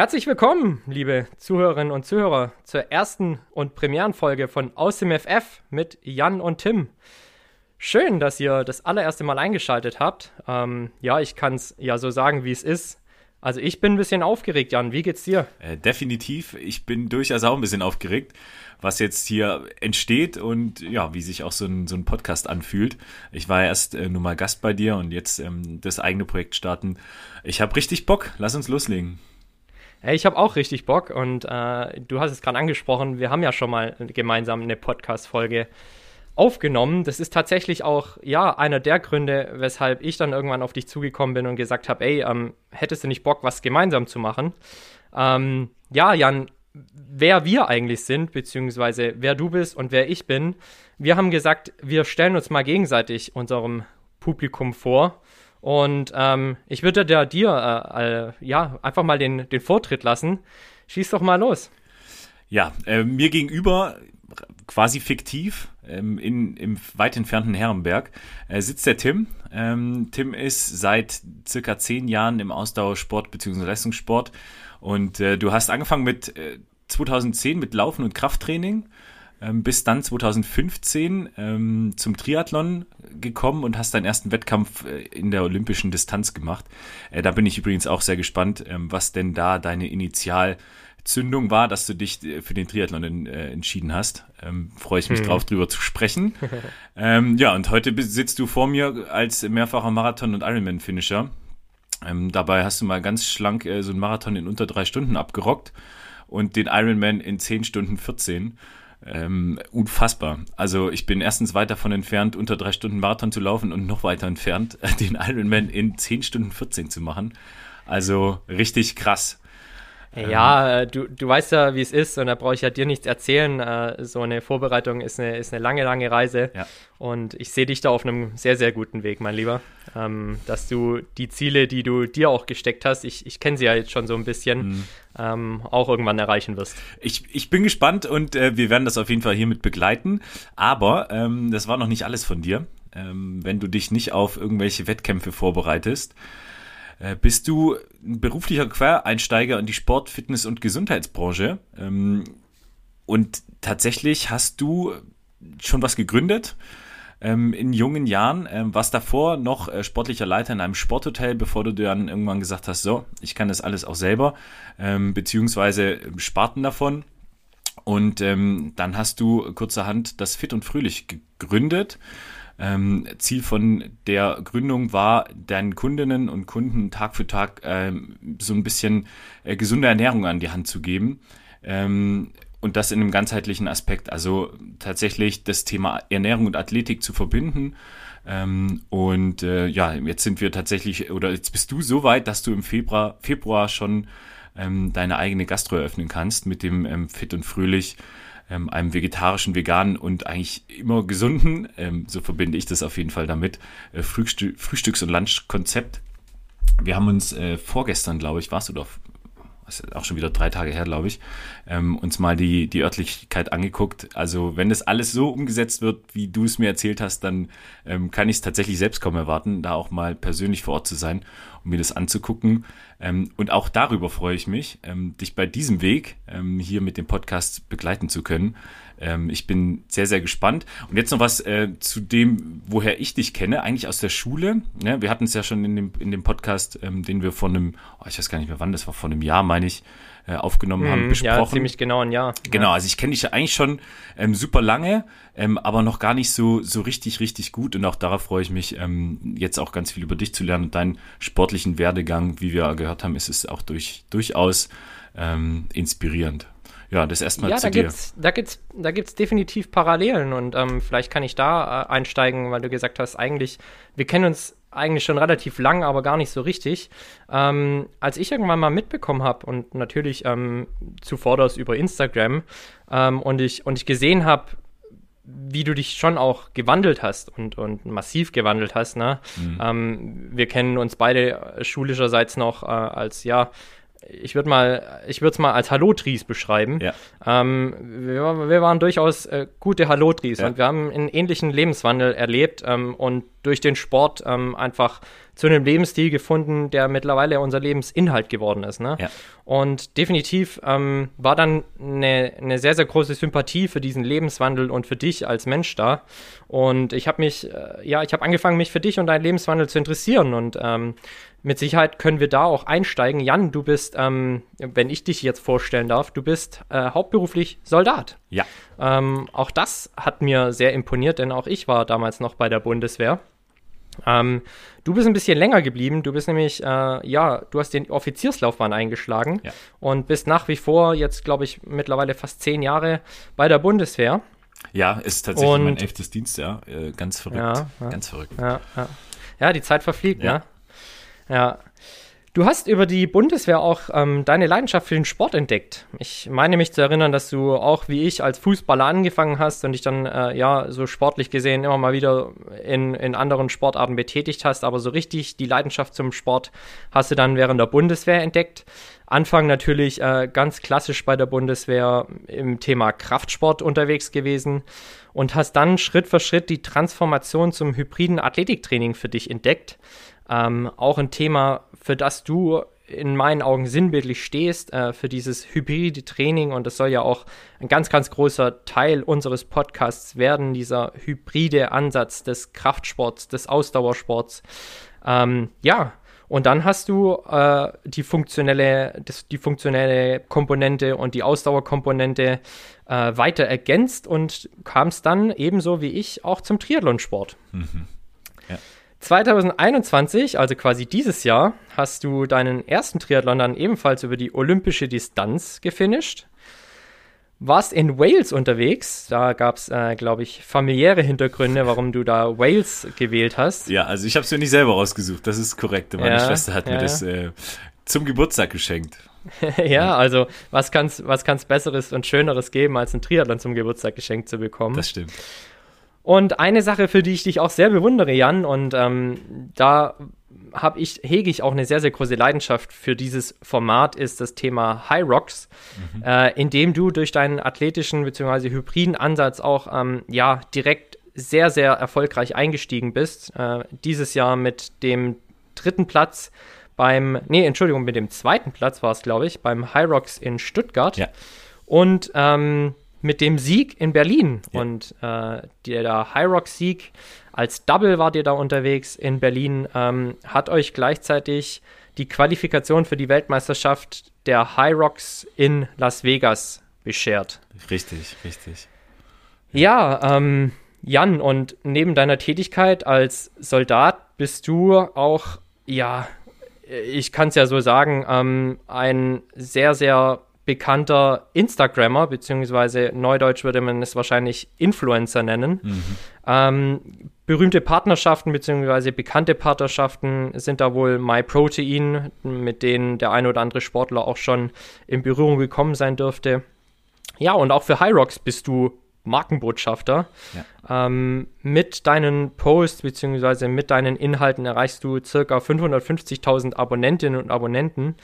Herzlich willkommen, liebe Zuhörerinnen und Zuhörer, zur ersten und Premierenfolge von Aus dem FF mit Jan und Tim. Schön, dass ihr das allererste Mal eingeschaltet habt. Ähm, ja, ich kann es ja so sagen, wie es ist. Also ich bin ein bisschen aufgeregt, Jan. Wie geht's dir? Äh, definitiv. Ich bin durchaus auch ein bisschen aufgeregt, was jetzt hier entsteht und ja, wie sich auch so ein, so ein Podcast anfühlt. Ich war erst äh, nur mal Gast bei dir und jetzt ähm, das eigene Projekt starten. Ich habe richtig Bock. Lass uns loslegen. Hey, ich habe auch richtig Bock und äh, du hast es gerade angesprochen, wir haben ja schon mal gemeinsam eine Podcast-Folge aufgenommen. Das ist tatsächlich auch ja einer der Gründe, weshalb ich dann irgendwann auf dich zugekommen bin und gesagt habe, ey, ähm, hättest du nicht Bock, was gemeinsam zu machen? Ähm, ja, Jan, wer wir eigentlich sind, beziehungsweise wer du bist und wer ich bin. Wir haben gesagt, wir stellen uns mal gegenseitig unserem Publikum vor und ähm, ich würde dir, dir äh, äh, ja, einfach mal den, den Vortritt lassen. Schieß doch mal los. Ja, äh, mir gegenüber, quasi fiktiv, ähm, in, im weit entfernten Herrenberg, äh, sitzt der Tim. Ähm, Tim ist seit circa zehn Jahren im Ausdauersport bzw. Leistungssport. Und äh, du hast angefangen mit 2010 äh, mit Laufen und Krafttraining ähm, bis dann 2015 ähm, zum Triathlon gekommen und hast deinen ersten Wettkampf äh, in der olympischen Distanz gemacht. Äh, da bin ich übrigens auch sehr gespannt, ähm, was denn da deine Initialzündung war, dass du dich äh, für den Triathlon in, äh, entschieden hast. Ähm, Freue ich mich hm. drauf, drüber zu sprechen. ähm, ja, und heute sitzt du vor mir als mehrfacher Marathon- und Ironman-Finisher. Ähm, dabei hast du mal ganz schlank äh, so einen Marathon in unter drei Stunden abgerockt und den Ironman in zehn Stunden 14 ähm, unfassbar. Also ich bin erstens weit davon entfernt, unter drei Stunden Marathon zu laufen und noch weiter entfernt, den Ironman in 10 Stunden 14 zu machen. Also richtig krass. Ja, ähm, du, du weißt ja, wie es ist und da brauche ich ja dir nichts erzählen. Äh, so eine Vorbereitung ist eine, ist eine lange, lange Reise ja. und ich sehe dich da auf einem sehr, sehr guten Weg, mein Lieber. Ähm, dass du die Ziele, die du dir auch gesteckt hast, ich, ich kenne sie ja jetzt schon so ein bisschen, mhm. ähm, auch irgendwann erreichen wirst. Ich, ich bin gespannt und äh, wir werden das auf jeden Fall hiermit begleiten. Aber ähm, das war noch nicht alles von dir. Ähm, wenn du dich nicht auf irgendwelche Wettkämpfe vorbereitest, äh, bist du ein beruflicher Quereinsteiger in die Sport-, Fitness- und Gesundheitsbranche. Ähm, und tatsächlich hast du schon was gegründet ähm, in jungen Jahren. Ähm, warst davor noch äh, sportlicher Leiter in einem Sporthotel, bevor du dann irgendwann gesagt hast, so, ich kann das alles auch selber, ähm, beziehungsweise Sparten davon. Und dann hast du kurzerhand das Fit und Fröhlich gegründet. Ähm, Ziel von der Gründung war, deinen Kundinnen und Kunden Tag für Tag ähm, so ein bisschen äh, gesunde Ernährung an die Hand zu geben. Ähm, und das in einem ganzheitlichen Aspekt. Also tatsächlich das Thema Ernährung und Athletik zu verbinden. Ähm, und äh, ja, jetzt sind wir tatsächlich, oder jetzt bist du so weit, dass du im Februar, Februar schon ähm, deine eigene Gastro eröffnen kannst mit dem ähm, Fit und Fröhlich ähm, einem vegetarischen, veganen und eigentlich immer gesunden, ähm, so verbinde ich das auf jeden Fall damit, äh, Frühstü Frühstücks- und Lunchkonzept. Wir haben uns äh, vorgestern, glaube ich, warst du doch ist auch schon wieder drei Tage her, glaube ich, ähm, uns mal die, die Örtlichkeit angeguckt. Also wenn das alles so umgesetzt wird, wie du es mir erzählt hast, dann ähm, kann ich es tatsächlich selbst kaum erwarten, da auch mal persönlich vor Ort zu sein. um mir das anzugucken. Ähm, und auch darüber freue ich mich, ähm, dich bei diesem Weg ähm, hier mit dem Podcast begleiten zu können. Ähm, ich bin sehr, sehr gespannt. Und jetzt noch was äh, zu dem, woher ich dich kenne, eigentlich aus der Schule. Ja, wir hatten es ja schon in dem, in dem Podcast, ähm, den wir von einem, oh, ich weiß gar nicht mehr wann, das war vor einem Jahr, meine ich, äh, aufgenommen haben, Mhm, besprochen. Ja, ziemlich genau ein Jahr. Genau, also ich kenne dich ja eigentlich schon ähm, super lange, ähm, aber noch gar nicht so, so richtig, richtig gut. Und auch darauf freue ich mich, ähm, jetzt auch ganz viel über dich zu lernen und deinen sportlichen Werdegang, wie wir gehört haben, ist es auch durch, durchaus ähm, inspirierend. Ja, das erstmal Ja, zu da dir. gibt's, da gibt's, da gibt's definitiv Parallelen und ähm, vielleicht kann ich da äh, einsteigen, weil du gesagt hast, eigentlich, wir kennen uns eigentlich schon relativ lang, aber gar nicht so richtig. Ähm, als ich irgendwann mal mitbekommen habe und natürlich ähm, zuvorderst über Instagram ähm, und ich und ich gesehen habe, wie du dich schon auch gewandelt hast und, und massiv gewandelt hast. Ne? Ähm, wir kennen uns beide schulischerseits noch äh, als, ja, ich würde mal, ich würde es mal als Hallotries beschreiben. Ja. Ähm, wir, wir waren durchaus äh, gute Hallotries Ja. und wir haben einen ähnlichen Lebenswandel erlebt ähm, und durch den Sport ähm, einfach zu einem Lebensstil gefunden, der mittlerweile unser Lebensinhalt geworden ist. Ne? Ja. Und definitiv ähm, war dann eine, eine sehr, sehr große Sympathie für diesen Lebenswandel und für dich als Mensch da. Und ich habe mich, äh, ja, ich habe angefangen, mich für dich und deinen Lebenswandel zu interessieren. Und ähm, mit Sicherheit können wir da auch einsteigen. Jan, du bist, ähm, wenn ich dich jetzt vorstellen darf, du bist äh, hauptberuflich Soldat. Ja, Ähm, auch das hat mir sehr imponiert, denn auch ich war damals noch bei der Bundeswehr. Ähm, du bist ein bisschen länger geblieben. Du bist nämlich, äh, ja, du hast den Offizierslaufbahn eingeschlagen Ja. und bist nach wie vor jetzt, glaube ich, mittlerweile fast zehn Jahre bei der Bundeswehr. ja, ist tatsächlich Und- mein elftes Dienstjahr. Äh, ganz verrückt. Ja, ja. Ganz verrückt. Ja, die Zeit verfliegt, Ja. ne? Ja. Du hast über die Bundeswehr auch ähm, deine Leidenschaft für den Sport entdeckt. Ich meine mich zu erinnern, dass du auch wie ich als Fußballer angefangen hast und dich dann äh, ja so sportlich gesehen immer mal wieder in, in anderen Sportarten betätigt hast, aber so richtig die Leidenschaft zum Sport hast du dann während der Bundeswehr entdeckt. Anfang natürlich äh, ganz klassisch bei der Bundeswehr im Thema Kraftsport unterwegs gewesen und hast dann Schritt für Schritt die Transformation zum hybriden Athletiktraining für dich entdeckt. Ähm, auch ein Thema, für das du in meinen Augen sinnbildlich stehst, äh, für dieses hybride Training. Und das soll ja auch ein ganz, ganz großer Teil unseres Podcasts werden, dieser hybride Ansatz des Kraftsports, des Ausdauersports. Ähm, ja, und dann hast du äh, die funktionelle, das, die funktionelle Komponente und die Ausdauerkomponente äh, weiter ergänzt und kamst dann ebenso wie ich auch zum Triathlonsport. Ja. 2021, also quasi dieses Jahr, hast du deinen ersten Triathlon dann ebenfalls über die olympische Distanz gefinisht. Warst in Wales unterwegs. Da gab es, äh, glaube ich, familiäre Hintergründe, warum du da Wales gewählt hast. Ja, also ich habe es mir nicht selber rausgesucht, das ist korrekt. Meine Ja, Schwester hat mir ja. das äh, zum Geburtstag geschenkt. ja, also was kann's, was kann's Besseres und Schöneres geben, als ein Triathlon zum Geburtstag geschenkt zu bekommen? Das stimmt. Und eine Sache, für die ich dich auch sehr bewundere, Jan, und ähm, da habe ich, hege ich auch eine sehr, sehr große Leidenschaft für dieses Format, ist das Thema High Rocks, äh, in dem du durch deinen athletischen bzw. hybriden Ansatz auch ähm, ja, direkt sehr, sehr erfolgreich eingestiegen bist. Äh, dieses Jahr mit dem dritten Platz beim, nee, Entschuldigung, mit dem zweiten Platz war es, glaube ich, beim High Rocks in Stuttgart. Ja. Und ähm, mit dem Sieg in Berlin. Ja. Und äh, der, High Rock-Sieg als Double wart ihr da unterwegs in Berlin, ähm, hat euch gleichzeitig die Qualifikation für die Weltmeisterschaft der High Rocks in Las Vegas beschert. Richtig, richtig. Ja, ähm, Jan, und neben deiner Tätigkeit als Soldat bist du auch, ja, ich kann es ja so sagen, ähm, ein sehr, sehr bekannter Instagrammer, beziehungsweise neudeutsch würde man es wahrscheinlich Influencer nennen. Ähm, berühmte Partnerschaften beziehungsweise bekannte Partnerschaften sind da wohl MyProtein, mit denen der ein oder andere Sportler auch schon in Berührung gekommen sein dürfte. Ja, und auch für Rocks bist du Markenbotschafter. Ähm, mit deinen Posts beziehungsweise mit deinen Inhalten erreichst du circa 550.000 Abonnentinnen und Abonnenten.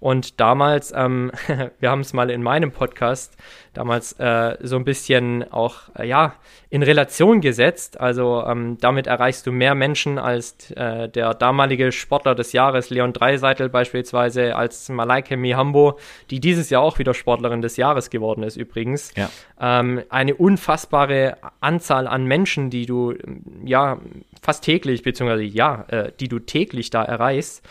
Und damals, ähm, wir haben es mal in meinem Podcast damals äh, so ein bisschen auch, äh, ja, in Relation gesetzt. Also ähm, damit erreichst du mehr Menschen als äh, der damalige Sportler des Jahres, Leon Dreiseitel beispielsweise, als Malaike Mihambo, die dieses Jahr auch wieder Sportlerin des Jahres geworden ist übrigens. Ja. Ähm, eine unfassbare Anzahl an Menschen, die du, ja, fast täglich, beziehungsweise ja, äh, die du täglich da erreichst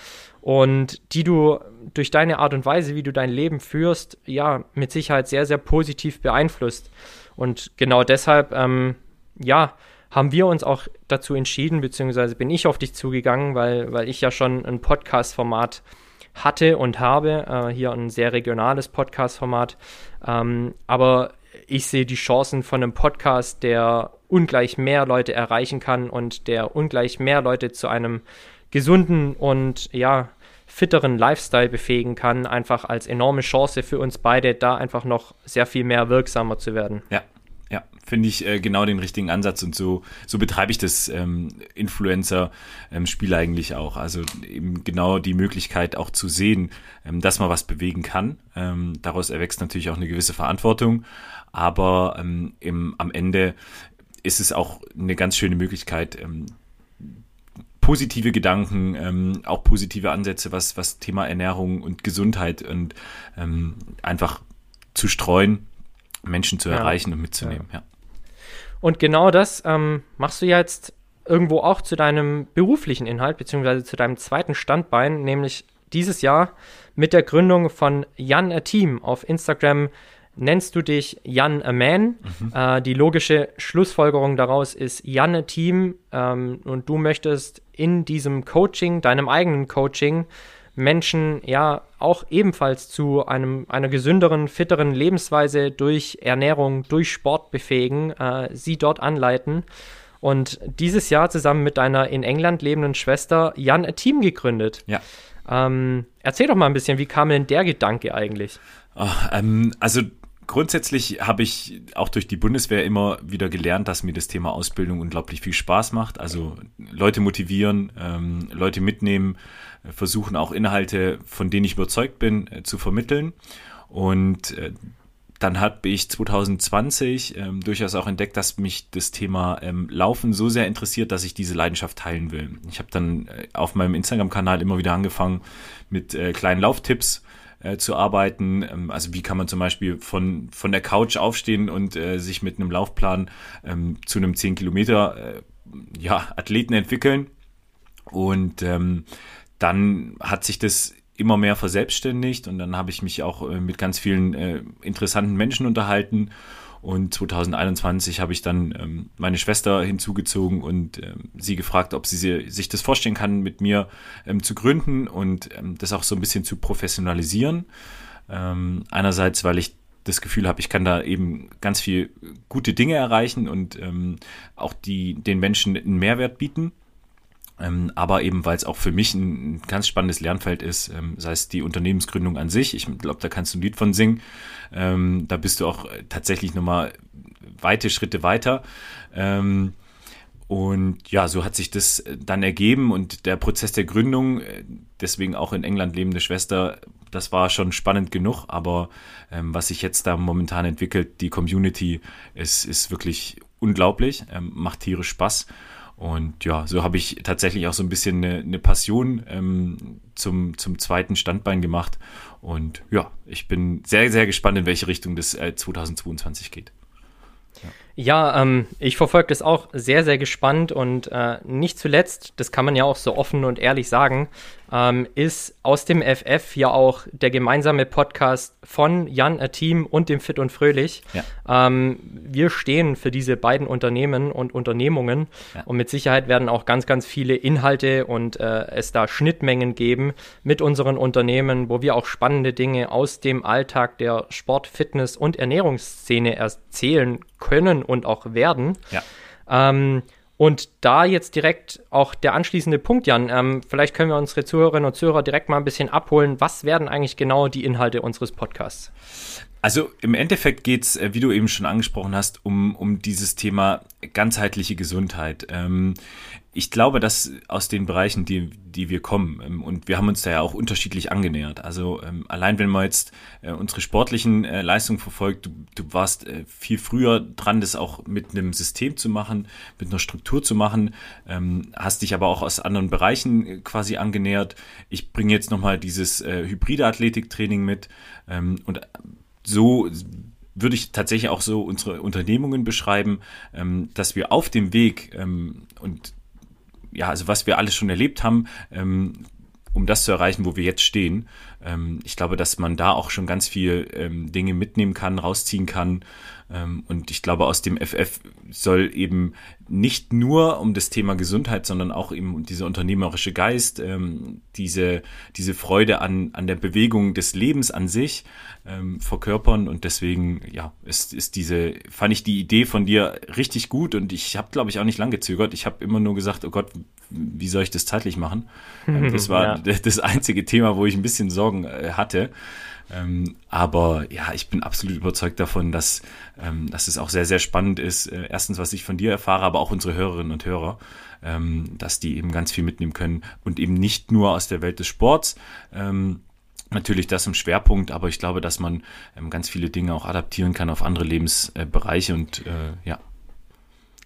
und die du durch deine Art und Weise, wie du dein Leben führst, ja, mit Sicherheit sehr, sehr positiv beeinflusst. Und genau deshalb, ähm, ja, haben wir uns auch dazu entschieden, beziehungsweise bin ich auf dich zugegangen, weil, weil ich ja schon ein Podcast-Format hatte und habe, äh, hier ein sehr regionales Podcast-Format. Ähm, aber ich sehe die Chancen von einem Podcast, der ungleich mehr Leute erreichen kann und der ungleich mehr Leute zu einem gesunden und ja, fitteren Lifestyle befähigen kann, einfach als enorme Chance für uns beide, da einfach noch sehr viel mehr wirksamer zu werden. Ja, ja, finde ich äh, genau den richtigen Ansatz und so, so betreibe ich das ähm, Influencer-Spiel ähm, eigentlich auch. Also eben genau die Möglichkeit auch zu sehen, ähm, dass man was bewegen kann. Ähm, daraus erwächst natürlich auch eine gewisse Verantwortung, aber ähm, im, am Ende ist es auch eine ganz schöne Möglichkeit, ähm, positive Gedanken, ähm, auch positive Ansätze, was, was Thema Ernährung und Gesundheit und ähm, einfach zu streuen, Menschen zu ja. erreichen und mitzunehmen. Ja. ja. Und genau das ähm, machst du jetzt irgendwo auch zu deinem beruflichen Inhalt, beziehungsweise zu deinem zweiten Standbein, nämlich dieses Jahr mit der Gründung von Jan a Team auf Instagram nennst du dich Jan a Man. Mhm. Äh, die logische Schlussfolgerung daraus ist Jan a Team ähm, und du möchtest in diesem Coaching, deinem eigenen Coaching, Menschen ja auch ebenfalls zu einem, einer gesünderen, fitteren Lebensweise durch Ernährung, durch Sport befähigen, äh, sie dort anleiten. Und dieses Jahr zusammen mit deiner in England lebenden Schwester Jan a Team gegründet. Ja. Ähm, erzähl doch mal ein bisschen, wie kam denn der Gedanke eigentlich? Oh, ähm, also grundsätzlich habe ich auch durch die Bundeswehr immer wieder gelernt, dass mir das Thema Ausbildung unglaublich viel Spaß macht. Also Leute motivieren, ähm, Leute mitnehmen, äh, versuchen auch Inhalte, von denen ich überzeugt bin, äh, zu vermitteln. Und äh, dann habe ich 2020 ähm, durchaus auch entdeckt, dass mich das Thema ähm, Laufen so sehr interessiert, dass ich diese Leidenschaft teilen will. Ich habe dann äh, auf meinem Instagram-Kanal immer wieder angefangen mit äh, kleinen Lauftipps äh, zu arbeiten. Ähm, also wie kann man zum Beispiel von, von der Couch aufstehen und äh, sich mit einem Laufplan ähm, zu einem 10 Kilometer äh, ja, Athleten entwickeln. Und ähm, dann hat sich das immer mehr verselbstständigt und dann habe ich mich auch äh, mit ganz vielen äh, interessanten Menschen unterhalten und 2021 habe ich dann ähm, meine Schwester hinzugezogen und ähm, sie gefragt, ob sie sich das vorstellen kann, mit mir ähm, zu gründen und ähm, das auch so ein bisschen zu professionalisieren. Ähm, einerseits, weil ich das Gefühl habe, ich kann da eben ganz viel gute Dinge erreichen und ähm, auch die, den Menschen einen Mehrwert bieten. Ähm, aber eben, weil es auch für mich ein, ganz spannendes Lernfeld ist, ähm, sei es die Unternehmensgründung an sich, ich glaube, da kannst du ein Lied von singen, ähm, da bist du auch tatsächlich nochmal weite Schritte weiter. Ähm, und ja, so hat sich das dann ergeben und der Prozess der Gründung, äh, deswegen auch in England lebende Schwester, das war schon spannend genug, aber ähm, was sich jetzt da momentan entwickelt, die Community, ist, ist wirklich unglaublich, ähm, macht tierisch Spaß. Und ja, so habe ich tatsächlich auch so ein bisschen eine, eine Passion ähm, zum, zum zweiten Standbein gemacht. Und ja, ich bin sehr, sehr gespannt, in welche Richtung das äh, 2022 geht. Ja, ähm, ich verfolge das auch sehr, sehr gespannt und äh, nicht zuletzt, das kann man ja auch so offen und ehrlich sagen, ähm, ist aus dem FF ja auch der gemeinsame Podcast von Jan a Team und dem Fit und Fröhlich. Ja. Ähm, wir stehen für diese beiden Unternehmen und Unternehmungen ja. und mit Sicherheit werden auch ganz, ganz viele Inhalte und äh, es da Schnittmengen geben mit unseren Unternehmen, wo wir auch spannende Dinge aus dem Alltag der Sport-, Fitness- und Ernährungsszene erzählen können und auch werden. Ja. Ähm, und da jetzt direkt auch der anschließende Punkt, Jan. Ähm, vielleicht können wir unsere Zuhörerinnen und Zuhörer direkt mal ein bisschen abholen. Was werden eigentlich genau die Inhalte unseres Podcasts? Also im Endeffekt geht's, äh, wie du eben schon angesprochen hast, um, um dieses Thema ganzheitliche Gesundheit. Ähm, ich glaube, dass aus den Bereichen, die, die wir kommen, ähm, und wir haben uns da ja auch unterschiedlich angenähert. Also ähm, allein wenn man jetzt äh, unsere sportlichen äh, Leistungen verfolgt, du, du warst äh, viel früher dran, das auch mit einem System zu machen, mit einer Struktur zu machen, ähm, hast dich aber auch aus anderen Bereichen quasi angenähert. Ich bringe jetzt nochmal dieses hybride Athletiktraining mit und so würde ich tatsächlich auch so unsere Unternehmungen beschreiben, dass wir auf dem Weg und ja, also was wir alles schon erlebt haben, ähm, um das zu erreichen, wo wir jetzt stehen. Ähm, ich glaube, dass man da auch schon ganz viel ähm, Dinge mitnehmen kann, rausziehen kann. Ähm, und ich glaube, aus dem FF soll eben nicht nur um das Thema Gesundheit, sondern auch eben dieser unternehmerische Geist, ähm, diese, diese Freude an, an der Bewegung des Lebens an sich ähm, verkörpern. Und deswegen, ja, ist, ist diese, fand ich die Idee von dir richtig gut und ich habe, glaube ich, auch nicht lang gezögert. Ich habe immer nur gesagt, oh Gott, wie soll ich das zeitlich machen? Das war ja. das einzige Thema, wo ich ein bisschen Sorgen äh, hatte. Ähm, aber ja, ich bin absolut überzeugt davon, dass, ähm, dass es auch sehr, sehr spannend ist. Äh, erstens, was ich von dir erfahre, aber auch unsere Hörerinnen und Hörer, ähm, dass die eben ganz viel mitnehmen können und eben nicht nur aus der Welt des Sports. Ähm, natürlich das im Schwerpunkt, aber ich glaube, dass man ähm, ganz viele Dinge auch adaptieren kann auf andere Lebensbereiche und äh, ja,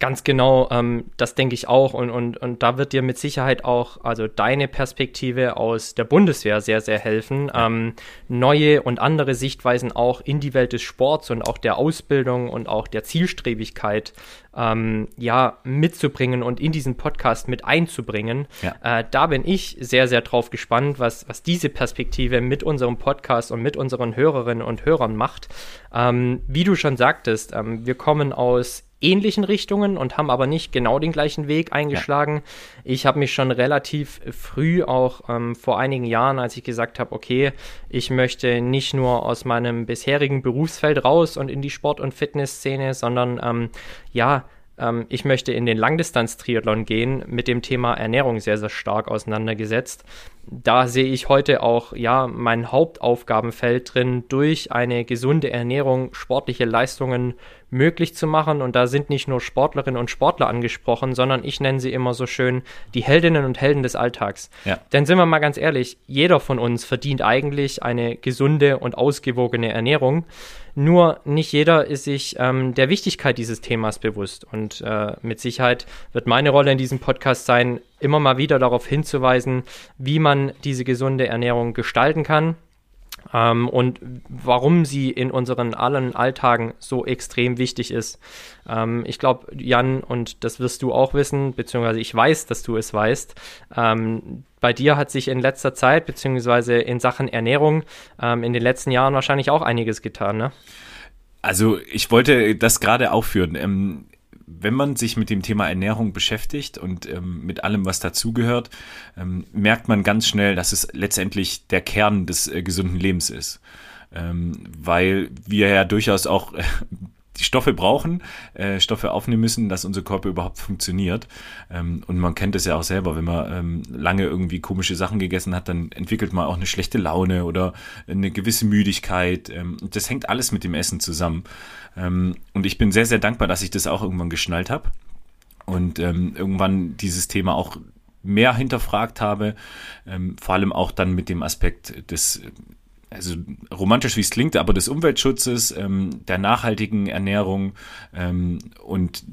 Ganz genau, ähm, das denke ich auch. Und, und, und da wird dir mit Sicherheit auch, also deine Perspektive aus der Bundeswehr sehr, sehr helfen, ähm, neue und andere Sichtweisen auch in die Welt des Sports und auch der Ausbildung und auch der Zielstrebigkeit ähm, ja, mitzubringen und in diesen Podcast mit einzubringen. Ja. Äh, da bin ich sehr, sehr drauf gespannt, was, was diese Perspektive mit unserem Podcast und mit unseren Hörerinnen und Hörern macht. Ähm, wie du schon sagtest, ähm, wir kommen aus ähnlichen Richtungen und haben aber nicht genau den gleichen Weg eingeschlagen. Ja. Ich habe mich schon relativ früh auch ähm, vor einigen Jahren, als ich gesagt habe, okay, ich möchte nicht nur aus meinem bisherigen Berufsfeld raus und in die Sport- und Fitnessszene, sondern ähm, ja, ähm, ich möchte in den Langdistanz-Triathlon gehen, mit dem Thema Ernährung sehr, sehr stark auseinandergesetzt. Da sehe ich heute auch ja mein Hauptaufgabenfeld drin, durch eine gesunde Ernährung sportliche Leistungen möglich zu machen. Und da sind nicht nur Sportlerinnen und Sportler angesprochen, sondern ich nenne sie immer so schön die Heldinnen und Helden des Alltags. Ja. Denn sind wir mal ganz ehrlich, jeder von uns verdient eigentlich eine gesunde und ausgewogene Ernährung. Nur nicht jeder ist sich ähm, der Wichtigkeit dieses Themas bewusst. Und äh, mit Sicherheit wird meine Rolle in diesem Podcast sein, immer mal wieder darauf hinzuweisen, wie man diese gesunde Ernährung gestalten kann ähm, und warum sie in unseren allen Alltagen so extrem wichtig ist. Ähm, ich glaube, Jan, und das wirst du auch wissen, beziehungsweise ich weiß, dass du es weißt, ähm, bei dir hat sich in letzter Zeit, beziehungsweise in Sachen Ernährung, ähm, in den letzten Jahren wahrscheinlich auch einiges getan, ne? Also ich wollte das gerade aufführen. Wenn man sich mit dem Thema Ernährung beschäftigt und ähm, mit allem, was dazugehört, ähm, merkt man ganz schnell, dass es letztendlich der Kern des äh, gesunden Lebens ist. Ähm, weil wir ja durchaus auch äh, die Stoffe brauchen, äh, Stoffe aufnehmen müssen, dass unser Körper überhaupt funktioniert. Ähm, und man kennt es ja auch selber, wenn man ähm, lange irgendwie komische Sachen gegessen hat, dann entwickelt man auch eine schlechte Laune oder eine gewisse Müdigkeit. Ähm, das hängt alles mit dem Essen zusammen. Ähm, und ich bin sehr, sehr dankbar, dass ich das auch irgendwann geschnallt habe und ähm, irgendwann dieses Thema auch mehr hinterfragt habe, ähm, vor allem auch dann mit dem Aspekt des also romantisch wie es klingt, aber des Umweltschutzes, ähm, der nachhaltigen Ernährung ähm, und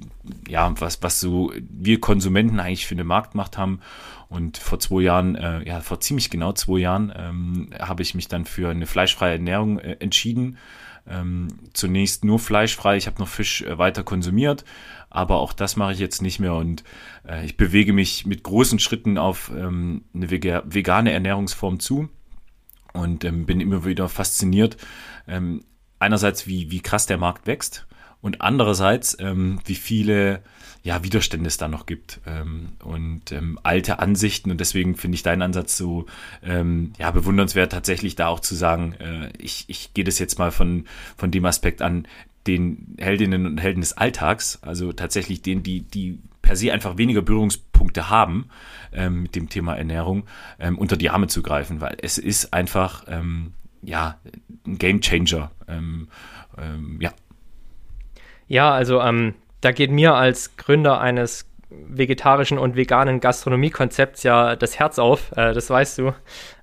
ja, was, was so wir Konsumenten eigentlich für eine Marktmacht haben. Und vor zwei Jahren, äh, ja, vor ziemlich genau zwei Jahren, ähm, habe ich mich dann für eine fleischfreie Ernährung äh, entschieden. Ähm, zunächst nur fleischfrei, ich habe noch Fisch äh, weiter konsumiert, aber auch das mache ich jetzt nicht mehr. Und äh, ich bewege mich mit großen Schritten auf ähm, eine vegane Ernährungsform zu und ähm, bin immer wieder fasziniert, ähm, einerseits wie, wie krass der Markt wächst und andererseits ähm, wie viele ja, Widerstände es da noch gibt ähm, und ähm, alte Ansichten. Und deswegen finde ich deinen Ansatz so ähm, ja bewundernswert tatsächlich da auch zu sagen, äh, ich, ich gehe das jetzt mal von, von dem Aspekt an, den Heldinnen und Helden des Alltags, also tatsächlich denen, die, die per se einfach weniger Berührungspunkte haben ähm, mit dem Thema Ernährung, ähm, unter die Arme zu greifen, weil es ist einfach ähm, ja, ein Game Changer. Ähm, ähm, ja. Ja, also ähm, da geht mir als Gründer eines vegetarischen und veganen Gastronomiekonzepts ja das Herz auf, äh, das weißt du.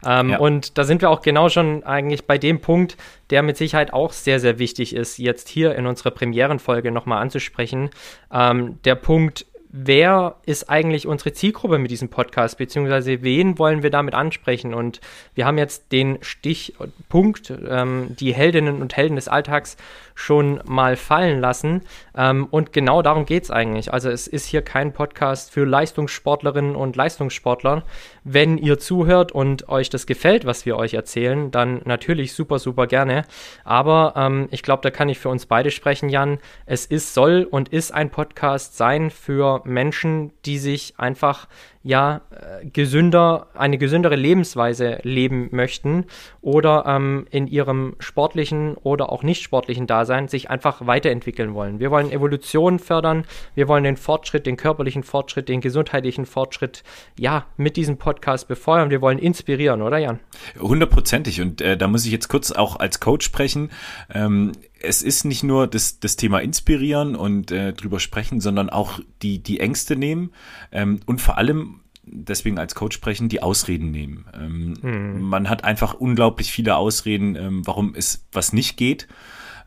Ähm, ja. Und da sind wir auch genau schon eigentlich bei dem Punkt, der mit Sicherheit auch sehr, sehr wichtig ist, jetzt hier in unserer Premierenfolge nochmal anzusprechen. Ähm, der Punkt, wer ist eigentlich unsere Zielgruppe mit diesem Podcast, beziehungsweise wen wollen wir damit ansprechen? Und wir haben jetzt den Stichpunkt, ähm, die Heldinnen und Helden des Alltags schon mal fallen lassen. Ähm, und genau darum geht es eigentlich. Also es ist hier kein Podcast für Leistungssportlerinnen und Leistungssportler. Wenn ihr zuhört und euch das gefällt, was wir euch erzählen, dann natürlich super, super gerne. Aber ähm, ich glaube, da kann ich für uns beide sprechen, Jan. Es ist, soll und ist ein Podcast sein für Menschen, die sich einfach ja äh, gesünder, eine gesündere Lebensweise leben möchten oder ähm, in ihrem sportlichen oder auch nicht sportlichen Dasein sich einfach weiterentwickeln wollen. Wir wollen Evolution fördern, wir wollen den Fortschritt, den körperlichen Fortschritt, den gesundheitlichen Fortschritt, ja, mit diesem Podcast befeuern. Wir wollen inspirieren, oder Jan? Hundertprozentig. Und äh, da muss ich jetzt kurz auch als Coach sprechen. Ähm, es ist nicht nur das, das Thema inspirieren und äh, drüber sprechen, sondern auch die, die Ängste nehmen ähm, und vor allem deswegen als Coach sprechen, die Ausreden nehmen. Ähm, mhm. Man hat einfach unglaublich viele Ausreden, ähm, warum es was nicht geht.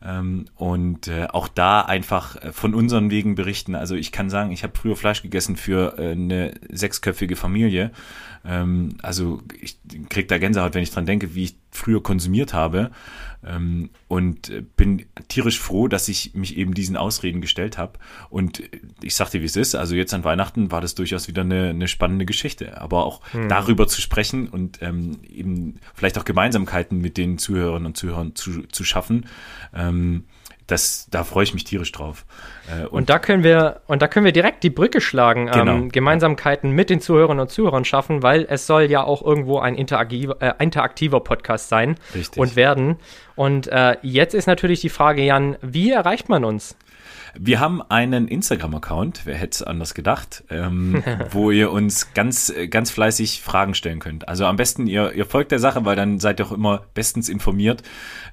Ähm, und äh, auch da einfach äh, von unseren Wegen berichten. Also ich kann sagen, ich habe früher Fleisch gegessen für äh, eine sechsköpfige Familie. Ähm, also ich krieg da Gänsehaut, wenn ich dran denke, wie ich früher konsumiert habe. Ähm, und bin tierisch froh, dass ich mich eben diesen Ausreden gestellt habe. Und ich sagte, wie es ist. Also jetzt an Weihnachten war das durchaus wieder eine, eine spannende Geschichte. Aber auch hm. darüber zu sprechen und ähm, eben vielleicht auch Gemeinsamkeiten mit den Zuhörern und Zuhörern zu, zu schaffen. Ähm, das, da freue ich mich tierisch drauf. Äh, und, und, da können wir, und da können wir direkt die Brücke schlagen, ähm, genau. ähm, Gemeinsamkeiten mit den Zuhörern und Zuhörern schaffen, weil es soll ja auch irgendwo ein interaktiver, äh, interaktiver Podcast sein Richtig. und werden. Und äh, jetzt ist natürlich die Frage, Jan, wie erreicht man uns? Wir haben einen Instagram-Account, wer hätte es anders gedacht, ähm, wo ihr uns ganz, ganz fleißig Fragen stellen könnt. Also am besten, ihr, ihr folgt der Sache, weil dann seid ihr auch immer bestens informiert,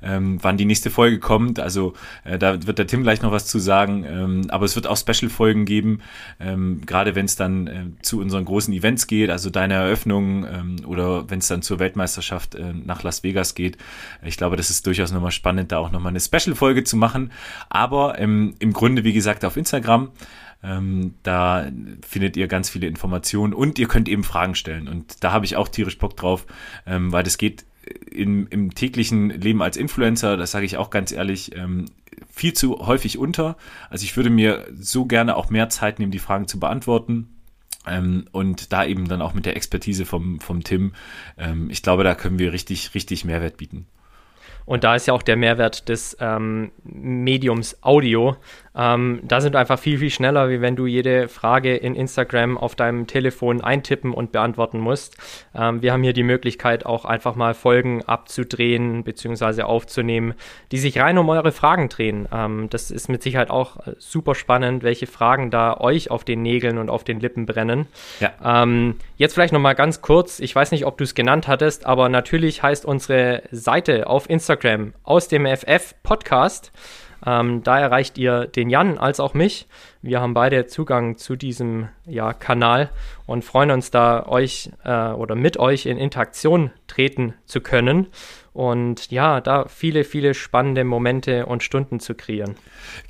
ähm, wann die nächste Folge kommt. Also äh, da wird der Tim gleich noch was zu sagen. Ähm, aber es wird auch Special-Folgen geben, ähm, gerade wenn es dann äh, zu unseren großen Events geht, also deine Eröffnung ähm, oder wenn es dann zur Weltmeisterschaft äh, nach Las Vegas geht. Ich glaube, das ist durchaus nochmal spannend, da auch nochmal eine Special-Folge zu machen. Aber im Grunde Grunde, wie gesagt, auf Instagram. Ähm, da findet ihr ganz viele Informationen und ihr könnt eben Fragen stellen. Und da habe ich auch tierisch Bock drauf, ähm, weil das geht in, im täglichen Leben als Influencer, das sage ich auch ganz ehrlich, ähm, viel zu häufig unter. Also ich würde mir so gerne auch mehr Zeit nehmen, die Fragen zu beantworten. Ähm, und da eben dann auch mit der Expertise vom, vom Tim, ähm, ich glaube, da können wir richtig, richtig Mehrwert bieten. Und da ist ja auch der Mehrwert des ähm, Mediums Audio, ähm, da sind wir einfach viel, viel schneller, wie wenn du jede Frage in Instagram auf deinem Telefon eintippen und beantworten musst. Ähm, wir haben hier die Möglichkeit, auch einfach mal Folgen abzudrehen bzw. aufzunehmen, die sich rein um eure Fragen drehen. Ähm, das ist mit Sicherheit auch äh, super spannend, welche Fragen da euch auf den Nägeln und auf den Lippen brennen. Ja. Ähm, jetzt vielleicht nochmal ganz kurz, ich weiß nicht, ob du es genannt hattest, aber natürlich heißt unsere Seite auf Instagram aus dem FF Podcast. Ähm, da erreicht ihr den Jan als auch mich. Wir haben beide Zugang zu diesem ja, Kanal und freuen uns da, euch äh, oder mit euch in Interaktion treten zu können und ja, da viele, viele spannende Momente und Stunden zu kreieren.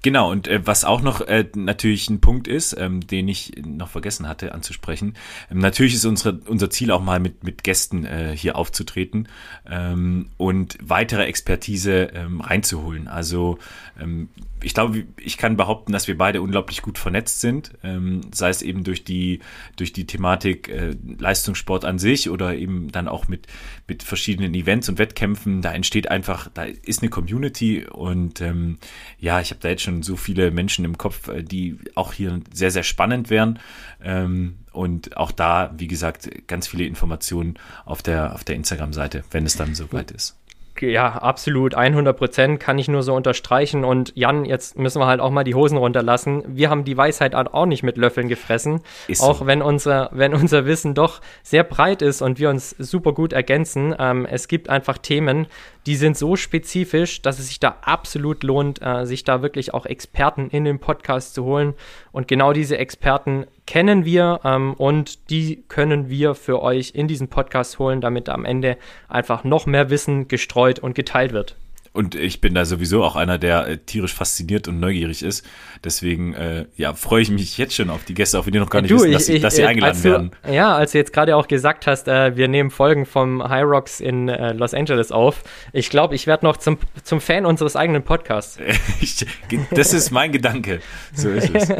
Genau, und äh, was auch noch äh, natürlich ein Punkt ist, ähm, den ich noch vergessen hatte anzusprechen, ähm, natürlich ist unsere, unser Ziel auch mal mit, mit Gästen äh, hier aufzutreten ähm, und weitere Expertise ähm, reinzuholen. Also ähm, ich glaube, ich kann behaupten, dass wir beide unglaublich gut vernetzt sind, ähm, sei es eben durch die, durch die Thematik äh, Leistungssport an sich oder eben dann auch mit, mit verschiedenen Events und Wettkämpfen. Da entsteht einfach, da ist eine Community und ähm, ja, ich habe da jetzt schon so viele Menschen im Kopf, äh, die auch hier sehr, sehr spannend wären. Ähm, und auch da, wie gesagt, ganz viele Informationen auf der, auf der Instagram-Seite, wenn es dann soweit ist ja, absolut, 100 Prozent kann ich nur so unterstreichen. Und Jan, jetzt müssen wir halt auch mal die Hosen runterlassen. Wir haben die Weisheit auch nicht mit Löffeln gefressen. Ist auch so. wenn unser, wenn unser Wissen doch sehr breit ist und wir uns super gut ergänzen. Ähm, es gibt einfach Themen, die sind so spezifisch, dass es sich da absolut lohnt, äh, sich da wirklich auch Experten in den Podcast zu holen. Und genau diese Experten kennen wir ähm, und die können wir für euch in diesen Podcast holen, damit am Ende einfach noch mehr Wissen gestreut und geteilt wird. Und ich bin da sowieso auch einer, der äh, tierisch fasziniert und neugierig ist. Deswegen äh, ja, freue ich mich jetzt schon auf die Gäste, auch wenn die noch gar nicht du, wissen, dass, ich, dass sie äh, eingeladen du, werden. Ja, als du jetzt gerade auch gesagt hast, äh, wir nehmen Folgen vom High Rocks in äh, Los Angeles auf. Ich glaube, ich werde noch zum, zum Fan unseres eigenen Podcasts. ich, das ist mein Gedanke. So ist es. Ja.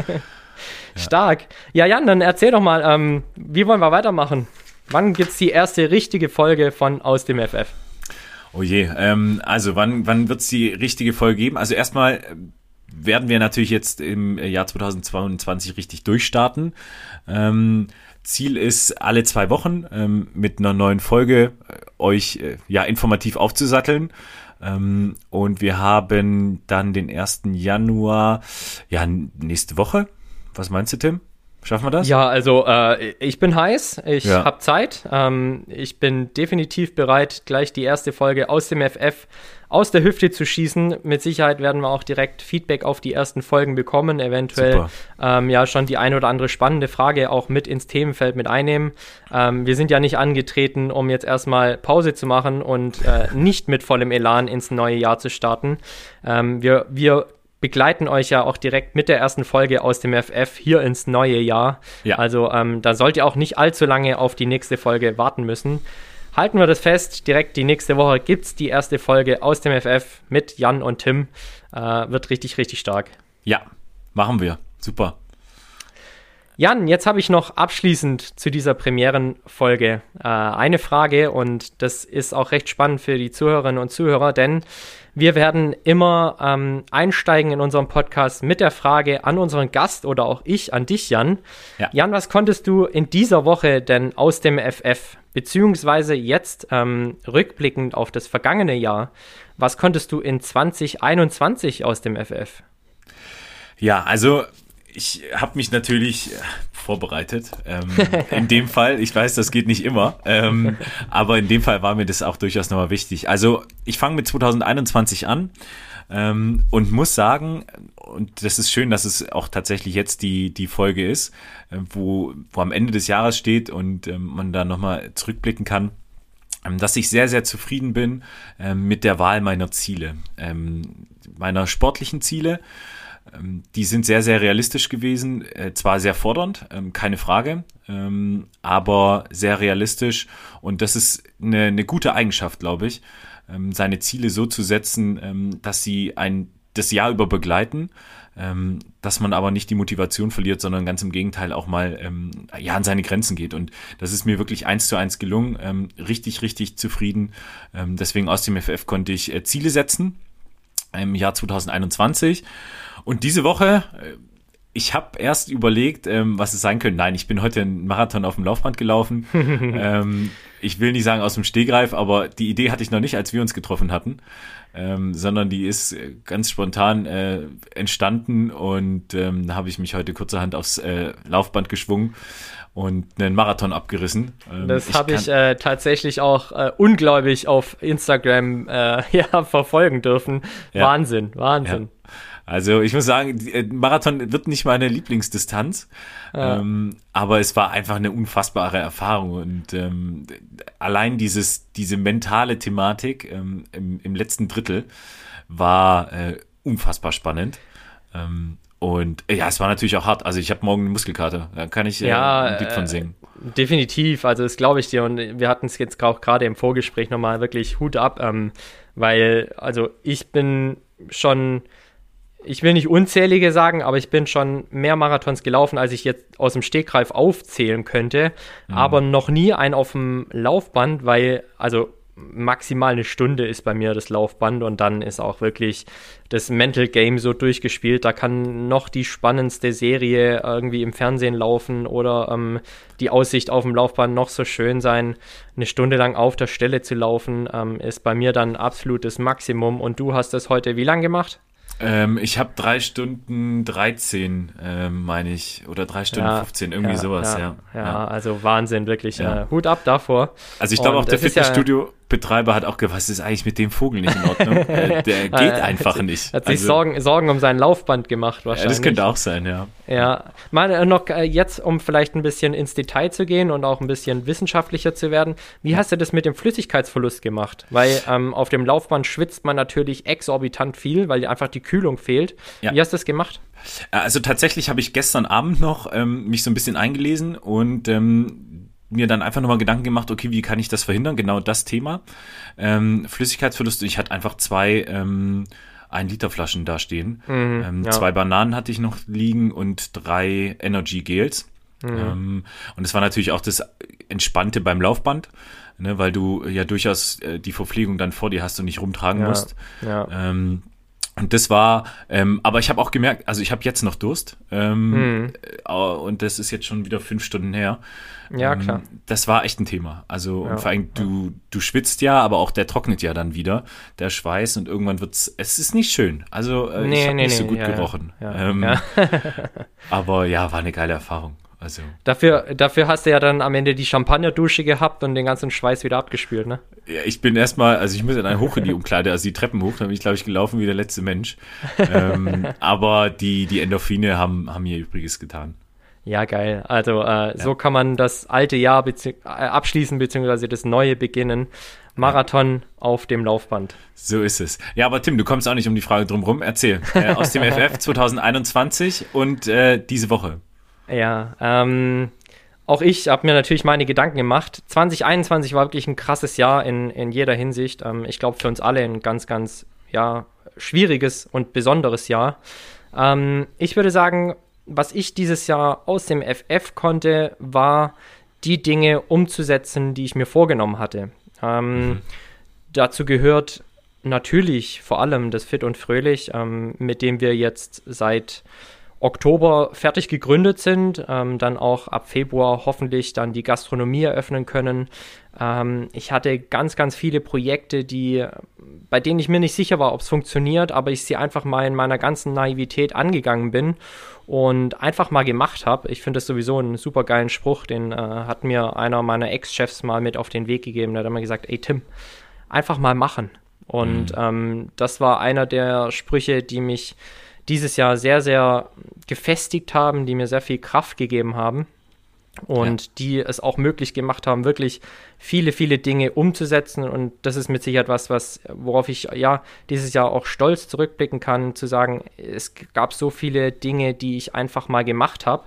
Stark. Ja, Jan, dann erzähl doch mal, ähm, wie wollen wir weitermachen? Wann gibt es die erste richtige Folge von Aus dem FF? Oh je, ähm, also wann, wann wird es die richtige Folge geben? Also erstmal äh, werden wir natürlich jetzt im Jahr 2022 richtig durchstarten. Ähm, Ziel ist, alle zwei Wochen ähm, mit einer neuen Folge äh, euch äh, ja informativ aufzusatteln. Ähm, und wir haben dann den 1. Januar, ja, nächste Woche. Was meinst du, Tim? Schaffen wir das? Ja, also äh, ich bin heiß, ich ja. habe Zeit. Ähm, ich bin definitiv bereit, gleich die erste Folge aus dem FF aus der Hüfte zu schießen. Mit Sicherheit werden wir auch direkt Feedback auf die ersten Folgen bekommen, eventuell ähm, ja schon die eine oder andere spannende Frage auch mit ins Themenfeld mit einnehmen. Ähm, wir sind ja nicht angetreten, um jetzt erstmal Pause zu machen und äh, nicht mit vollem Elan ins neue Jahr zu starten. Ähm, wir, wir begleiten euch ja auch direkt mit der ersten Folge aus dem FF hier ins neue Jahr. Ja. Also ähm, da sollt ihr auch nicht allzu lange auf die nächste Folge warten müssen. Halten wir das fest, direkt die nächste Woche gibt es die erste Folge aus dem FF mit Jan und Tim. Äh, wird richtig, richtig stark. Ja, machen wir. Super. Jan, jetzt habe ich noch abschließend zu dieser Premierenfolge äh, eine Frage und das ist auch recht spannend für die Zuhörerinnen und Zuhörer, denn wir werden immer ähm, einsteigen in unserem Podcast mit der Frage an unseren Gast oder auch ich an dich, Jan. Ja. Jan, was konntest du in dieser Woche denn aus dem FF, beziehungsweise jetzt ähm, rückblickend auf das vergangene Jahr, was konntest du in 2021 aus dem FF? Ja, also ich habe mich natürlich vorbereitet. Ähm, in dem Fall, ich weiß, das geht nicht immer, ähm, aber in dem Fall war mir das auch durchaus nochmal wichtig. Also ich fange mit 2021 an ähm, und muss sagen, und das ist schön, dass es auch tatsächlich jetzt die, die Folge ist, äh, wo, wo am Ende des Jahres steht und ähm, man da nochmal zurückblicken kann ähm, dass ich sehr, sehr zufrieden bin ähm, mit der Wahl meiner Ziele, ähm, meiner sportlichen Ziele die sind sehr, sehr realistisch gewesen. Äh, zwar sehr fordernd, ähm, keine Frage, ähm, aber sehr realistisch. Und das ist eine, eine gute Eigenschaft, glaube ich, seine Ziele so zu setzen, dass sie ein, das Jahr über begleiten, dass man aber nicht die Motivation verliert, sondern ganz im Gegenteil auch mal ja, an seine Grenzen geht. Und das ist mir wirklich eins zu eins gelungen. richtig, richtig zufrieden. deswegen aus dem FF konnte ich äh, Ziele setzen im Jahr 2021 und diese Woche, äh, ich habe erst überlegt, ähm, was es sein könnte. Nein, ich bin heute einen Marathon auf dem Laufband gelaufen. ähm, ich will nicht sagen aus dem Stehgreif, aber die Idee hatte ich noch nicht, als wir uns getroffen hatten, ähm, sondern die ist äh, ganz spontan äh, entstanden und ähm, da habe ich mich heute kurzerhand aufs äh, Laufband geschwungen und einen Marathon abgerissen. Ähm, das habe ich äh, tatsächlich auch äh, ungläubig auf Instagram äh, ja, verfolgen dürfen. Ja. Wahnsinn, Wahnsinn. Ja. Also ich muss sagen, äh, Marathon wird nicht meine Lieblingsdistanz, ja. ähm, aber es war einfach eine unfassbare Erfahrung und ähm, allein dieses diese mentale Thematik ähm, im, im, letzten Drittel war äh, unfassbar spannend. Ähm, und äh, ja, es war natürlich auch hart. Also ich habe morgen eine Muskelkater. Da kann ich äh, ja, ein Lied von singen. Äh, definitiv. Also das glaube ich dir. Und wir hatten es jetzt auch gerade im Vorgespräch nochmal wirklich Hut ab, ähm, weil also ich bin schon ich will nicht unzählige sagen, aber ich bin schon mehr Marathons gelaufen, als ich jetzt aus dem Stegreif aufzählen könnte. Mhm. Aber noch nie einen auf dem Laufband, weil, also maximal eine Stunde ist bei mir das Laufband und dann ist auch wirklich das Mental Game so durchgespielt. Da kann noch die spannendste Serie irgendwie im Fernsehen laufen oder ähm, die Aussicht auf dem Laufband noch so schön sein. Eine Stunde lang auf der Stelle zu laufen, ähm, ist bei mir dann absolutes Maximum. Und du hast das heute wie lang gemacht? Ähm, ich habe drei Stunden 13, ähm, meine ich, oder drei Stunden ja, 15, irgendwie ja, sowas, ja, ja. Also Wahnsinn, wirklich. Äh, Hut ab davor. Also ich glaube auch der Fitnessstudio, Betreiber hat auch was ist eigentlich mit dem Vogel nicht in Ordnung? äh, der geht einfach hat nicht. Hat sich also, Sorgen, Sorgen um sein Laufband gemacht wahrscheinlich. Ja, das könnte auch sein, ja. Ja, mal äh, noch äh, jetzt, um vielleicht ein bisschen ins Detail zu gehen und auch ein bisschen wissenschaftlicher zu werden. Wie hast du das mit dem Flüssigkeitsverlust gemacht? Weil ähm, auf dem Laufband schwitzt man natürlich exorbitant viel, weil einfach die Kühlung fehlt. Ja. Wie hast du das gemacht? Also tatsächlich habe ich gestern Abend noch ähm, mich so ein bisschen eingelesen und ähm, mir dann einfach nochmal Gedanken gemacht, okay, wie kann ich das verhindern? Genau das Thema. Ähm, Flüssigkeitsverlust. Ich hatte einfach zwei ähm, ein Liter Flaschen da stehen. Mhm, ähm, ja. Zwei Bananen hatte ich noch liegen und drei Energy Gels. Mhm. Ähm, und es war natürlich auch das Entspannte beim Laufband, ne, weil du ja durchaus äh, die Verpflegung dann vor dir hast und nicht rumtragen ja, musst. Ja. Und das war, ähm, aber ich habe auch gemerkt, also ich habe jetzt noch Durst ähm, mhm. und das ist jetzt schon wieder fünf Stunden her. Ja, ähm, klar. Das war echt ein Thema. Also ja, und vor allem, du, du schwitzt ja, aber auch der trocknet ja dann wieder, der Schweiß und irgendwann wird's, es ist nicht schön. Also äh, nee, ich habe nee, nicht nee, so gut ja, gerochen. Ähm, aber ja, war eine geile Erfahrung. Also. Dafür, dafür hast du ja dann am Ende die Champagnerdusche gehabt und den ganzen Schweiß wieder abgespült, ne? Ja, ich bin erstmal, also ich muss dann hoch in die Umkleide, also die Treppen hoch, da bin ich, glaube ich, gelaufen wie der letzte Mensch. ähm, aber die, die Endorphine haben, haben mir Übriges getan. Ja, geil. Also äh, ja. so kann man das alte Jahr bezieh äh, abschließen, beziehungsweise das neue beginnen. Marathon auf dem Laufband. So ist es. Ja, aber Tim, du kommst auch nicht um die Frage drumherum. Erzähl. Äh, aus dem FF 2021 und äh, diese Woche. Ja, ähm, auch ich habe mir natürlich meine Gedanken gemacht. 2021 war wirklich ein krasses Jahr in, in jeder Hinsicht. Ähm, ich glaube für uns alle ein ganz, ganz ja, schwieriges und besonderes Jahr. Ähm, ich würde sagen, was ich dieses Jahr aus dem FF konnte, war die Dinge umzusetzen, die ich mir vorgenommen hatte. Ähm, mhm. Dazu gehört natürlich vor allem das Fit und Fröhlich, ähm, mit dem wir jetzt seit Oktober fertig gegründet sind, ähm, dann auch ab Februar hoffentlich dann die Gastronomie eröffnen können. Ähm, ich hatte ganz, ganz viele Projekte, die, bei denen ich mir nicht sicher war, ob es funktioniert, aber ich sie einfach mal in meiner ganzen Naivität angegangen bin und einfach mal gemacht habe. Ich finde das sowieso einen super geilen Spruch, den äh, hat mir einer meiner Ex-Chefs mal mit auf den Weg gegeben. Der hat immer gesagt, ey Tim, einfach mal machen. Und mhm. ähm, das war einer der Sprüche, die mich dieses Jahr sehr, sehr gefestigt haben, die mir sehr viel Kraft gegeben haben und ja. die es auch möglich gemacht haben, wirklich viele, viele Dinge umzusetzen. Und das ist mit Sicherheit was, was, worauf ich ja dieses Jahr auch stolz zurückblicken kann, zu sagen, es gab so viele Dinge, die ich einfach mal gemacht habe,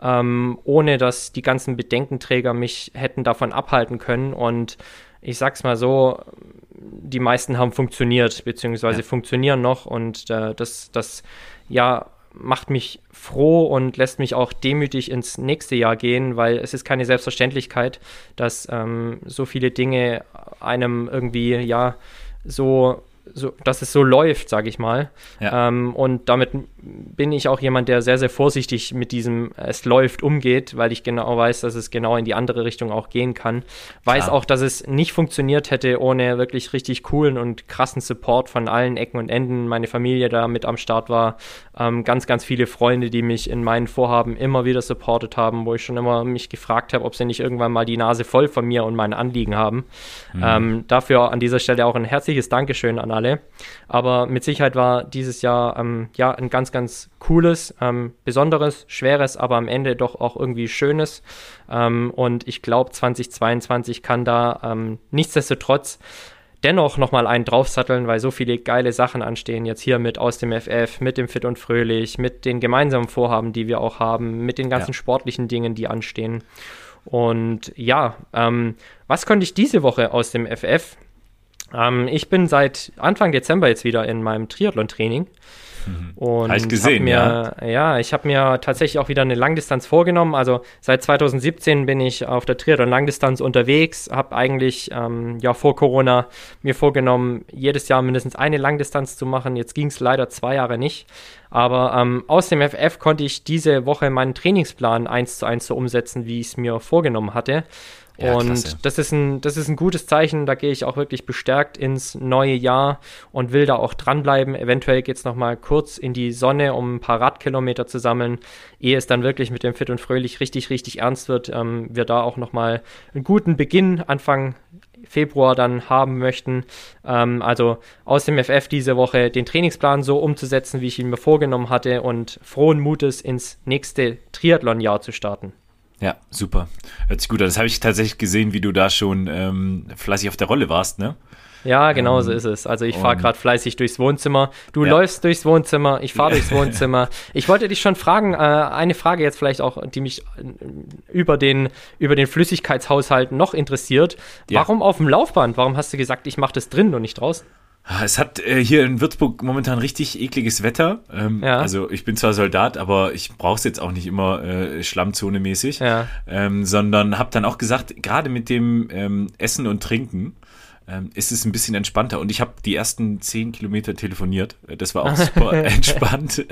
ähm, ohne dass die ganzen Bedenkenträger mich hätten davon abhalten können. Und ich sag's mal so, die meisten haben funktioniert, beziehungsweise ja. funktionieren noch und äh, das, das ja macht mich froh und lässt mich auch demütig ins nächste Jahr gehen, weil es ist keine Selbstverständlichkeit, dass ähm, so viele Dinge einem irgendwie ja so so, dass es so läuft, sage ich mal. Ja. Ähm, und damit bin ich auch jemand, der sehr, sehr vorsichtig mit diesem es läuft umgeht, weil ich genau weiß, dass es genau in die andere Richtung auch gehen kann. Weiß Klar. auch, dass es nicht funktioniert hätte ohne wirklich richtig coolen und krassen Support von allen Ecken und Enden. Meine Familie da mit am Start war, ähm, ganz, ganz viele Freunde, die mich in meinen Vorhaben immer wieder supportet haben, wo ich schon immer mich gefragt habe, ob sie nicht irgendwann mal die Nase voll von mir und meinen Anliegen haben. Mhm. Ähm, dafür an dieser Stelle auch ein herzliches Dankeschön an alle. Aber mit Sicherheit war dieses Jahr ähm, ja ein ganz, ganz cooles, ähm, besonderes, schweres, aber am Ende doch auch irgendwie schönes. Ähm, und ich glaube, 2022 kann da ähm, nichtsdestotrotz dennoch nochmal einen draufsatteln, weil so viele geile Sachen anstehen. Jetzt hier mit aus dem FF, mit dem Fit und Fröhlich, mit den gemeinsamen Vorhaben, die wir auch haben, mit den ganzen ja. sportlichen Dingen, die anstehen. Und ja, ähm, was konnte ich diese Woche aus dem FF? Ähm, ich bin seit Anfang Dezember jetzt wieder in meinem Triathlon-Training. Mhm. Und ich gesehen, mir, ja. Ja, ich habe mir tatsächlich auch wieder eine Langdistanz vorgenommen. Also seit 2017 bin ich auf der Triathlon Langdistanz unterwegs, habe eigentlich ähm, ja vor Corona mir vorgenommen, jedes Jahr mindestens eine Langdistanz zu machen. Jetzt ging es leider zwei Jahre nicht. Aber ähm, aus dem FF konnte ich diese Woche meinen Trainingsplan eins zu eins so umsetzen, wie ich es mir vorgenommen hatte. Ja, und das ist, ein, das ist ein gutes Zeichen. Da gehe ich auch wirklich bestärkt ins neue Jahr und will da auch dranbleiben. Eventuell geht es nochmal kurz in die Sonne, um ein paar Radkilometer zu sammeln, ehe es dann wirklich mit dem Fit und Fröhlich richtig, richtig ernst wird. Ähm, wir da auch nochmal einen guten Beginn Anfang Februar dann haben möchten. Ähm, also aus dem FF diese Woche den Trainingsplan so umzusetzen, wie ich ihn mir vorgenommen hatte und frohen Mutes ins nächste Triathlon-Jahr zu starten. Ja, super. Hört sich gut an. Das habe ich tatsächlich gesehen, wie du da schon ähm, fleißig auf der Rolle warst, ne? Ja, genau ähm, so ist es. Also ich fahre gerade fleißig durchs Wohnzimmer. Du ja. läufst durchs Wohnzimmer, ich fahre durchs Wohnzimmer. Ich wollte dich schon fragen, äh, eine Frage jetzt vielleicht auch, die mich äh, über den, über den Flüssigkeitshaushalt noch interessiert. Ja. Warum auf dem Laufband? Warum hast du gesagt, ich mache das drin und nicht draußen? Ah, es hat äh, hier in Würzburg momentan richtig ekliges Wetter. Ähm, ja. Also ich bin zwar Soldat, aber ich brauche es jetzt auch nicht immer äh, Schlammzone-mäßig, ja. ähm, sondern habe dann auch gesagt, gerade mit dem ähm, Essen und Trinken ähm, ist es ein bisschen entspannter. Und ich habe die ersten zehn Kilometer telefoniert. Das war auch super entspannt.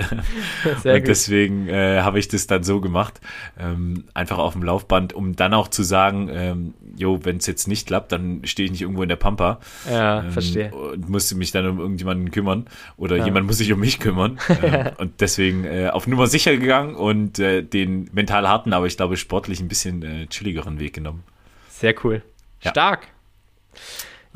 Sehr und deswegen äh, habe ich das dann so gemacht, ähm, einfach auf dem Laufband, um dann auch zu sagen, ähm, jo, wenn es jetzt nicht klappt, dann stehe ich nicht irgendwo in der Pampa. Ja, ähm, verstehe. Und musste mich dann um irgendjemanden kümmern oder ja. jemand muss sich um mich kümmern. ähm, und deswegen äh, auf Nummer sicher gegangen und äh, den mental harten, aber ich glaube sportlich ein bisschen äh, chilligeren Weg genommen. Sehr cool. Ja.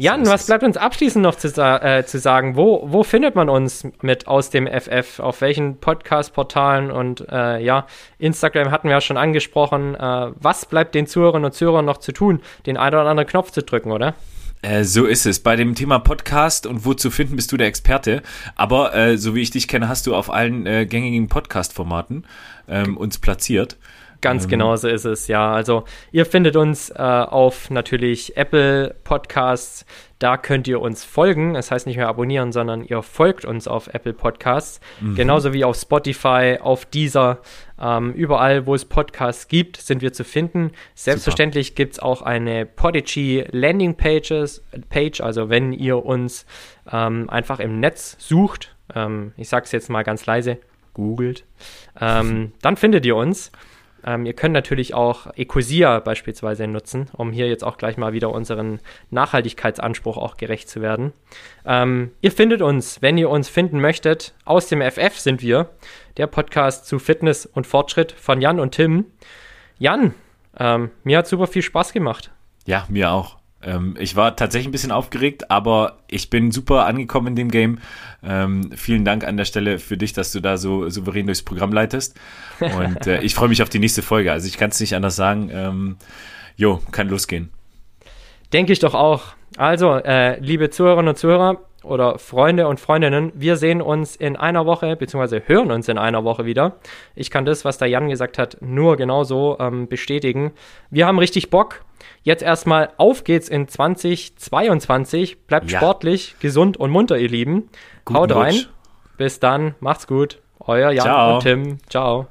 Jan, was bleibt uns abschließend noch zu, äh, zu, sagen? Wo, wo findet man uns mit aus dem FF? Auf welchen Podcast-Portalen und äh, ja, Instagram hatten wir ja schon angesprochen. Äh, was bleibt den Zuhörerinnen und Zuhörern noch zu tun? Den einen oder anderen Knopf zu drücken, oder? Äh, so ist es. Bei dem Thema Podcast und wo zu finden, bist du der Experte. Aber äh, so wie ich dich kenne, hast du auf allen äh, gängigen Podcast-Formaten ähm, uns platziert. Ganz ähm. genau so ist es, ja. Also ihr findet uns äh, auf natürlich Apple Podcasts. Da könnt ihr uns folgen. Das heißt nicht mehr abonnieren, sondern ihr folgt uns auf Apple Podcasts. Mhm. Genauso wie auf Spotify, auf dieser. Ähm, überall, wo es Podcasts gibt, sind wir zu finden. Selbstverständlich gibt es auch eine Podigy Landing Pages, Page. Also wenn ihr uns ähm, einfach im Netz sucht, ähm, ich sage es jetzt mal ganz leise, googelt, ähm, dann findet ihr uns. Ähm, ihr könnt natürlich auch Ecosia beispielsweise nutzen, um hier jetzt auch gleich mal wieder unseren Nachhaltigkeitsanspruch auch gerecht zu werden. Ähm, ihr findet uns, wenn ihr uns finden möchtet, aus dem FF sind wir, der Podcast zu Fitness und Fortschritt von Jan und Tim. Jan, ähm, mir hat super viel Spaß gemacht. Ja, mir auch. Ähm, ich war tatsächlich ein bisschen aufgeregt, aber ich bin super angekommen in dem Game. Ähm, vielen Dank an der Stelle für dich, dass du da so souverän durchs Programm leitest. Und äh, ich freue mich auf die nächste Folge. Also ich kann es nicht anders sagen. Ähm, jo, kann losgehen. Denke ich doch auch. Also, äh, liebe Zuhörerinnen und Zuhörer oder Freunde und Freundinnen, wir sehen uns in einer Woche, beziehungsweise hören uns in einer Woche wieder. Ich kann das, was der Jan gesagt hat, nur genauso ähm, bestätigen. Wir haben richtig Bock. Jetzt erstmal auf geht's in 2022. Bleibt ja. sportlich, gesund und munter, ihr Lieben. Guten Haut rein. Bis dann. Macht's gut. Euer Jan Ciao. und Tim. Ciao.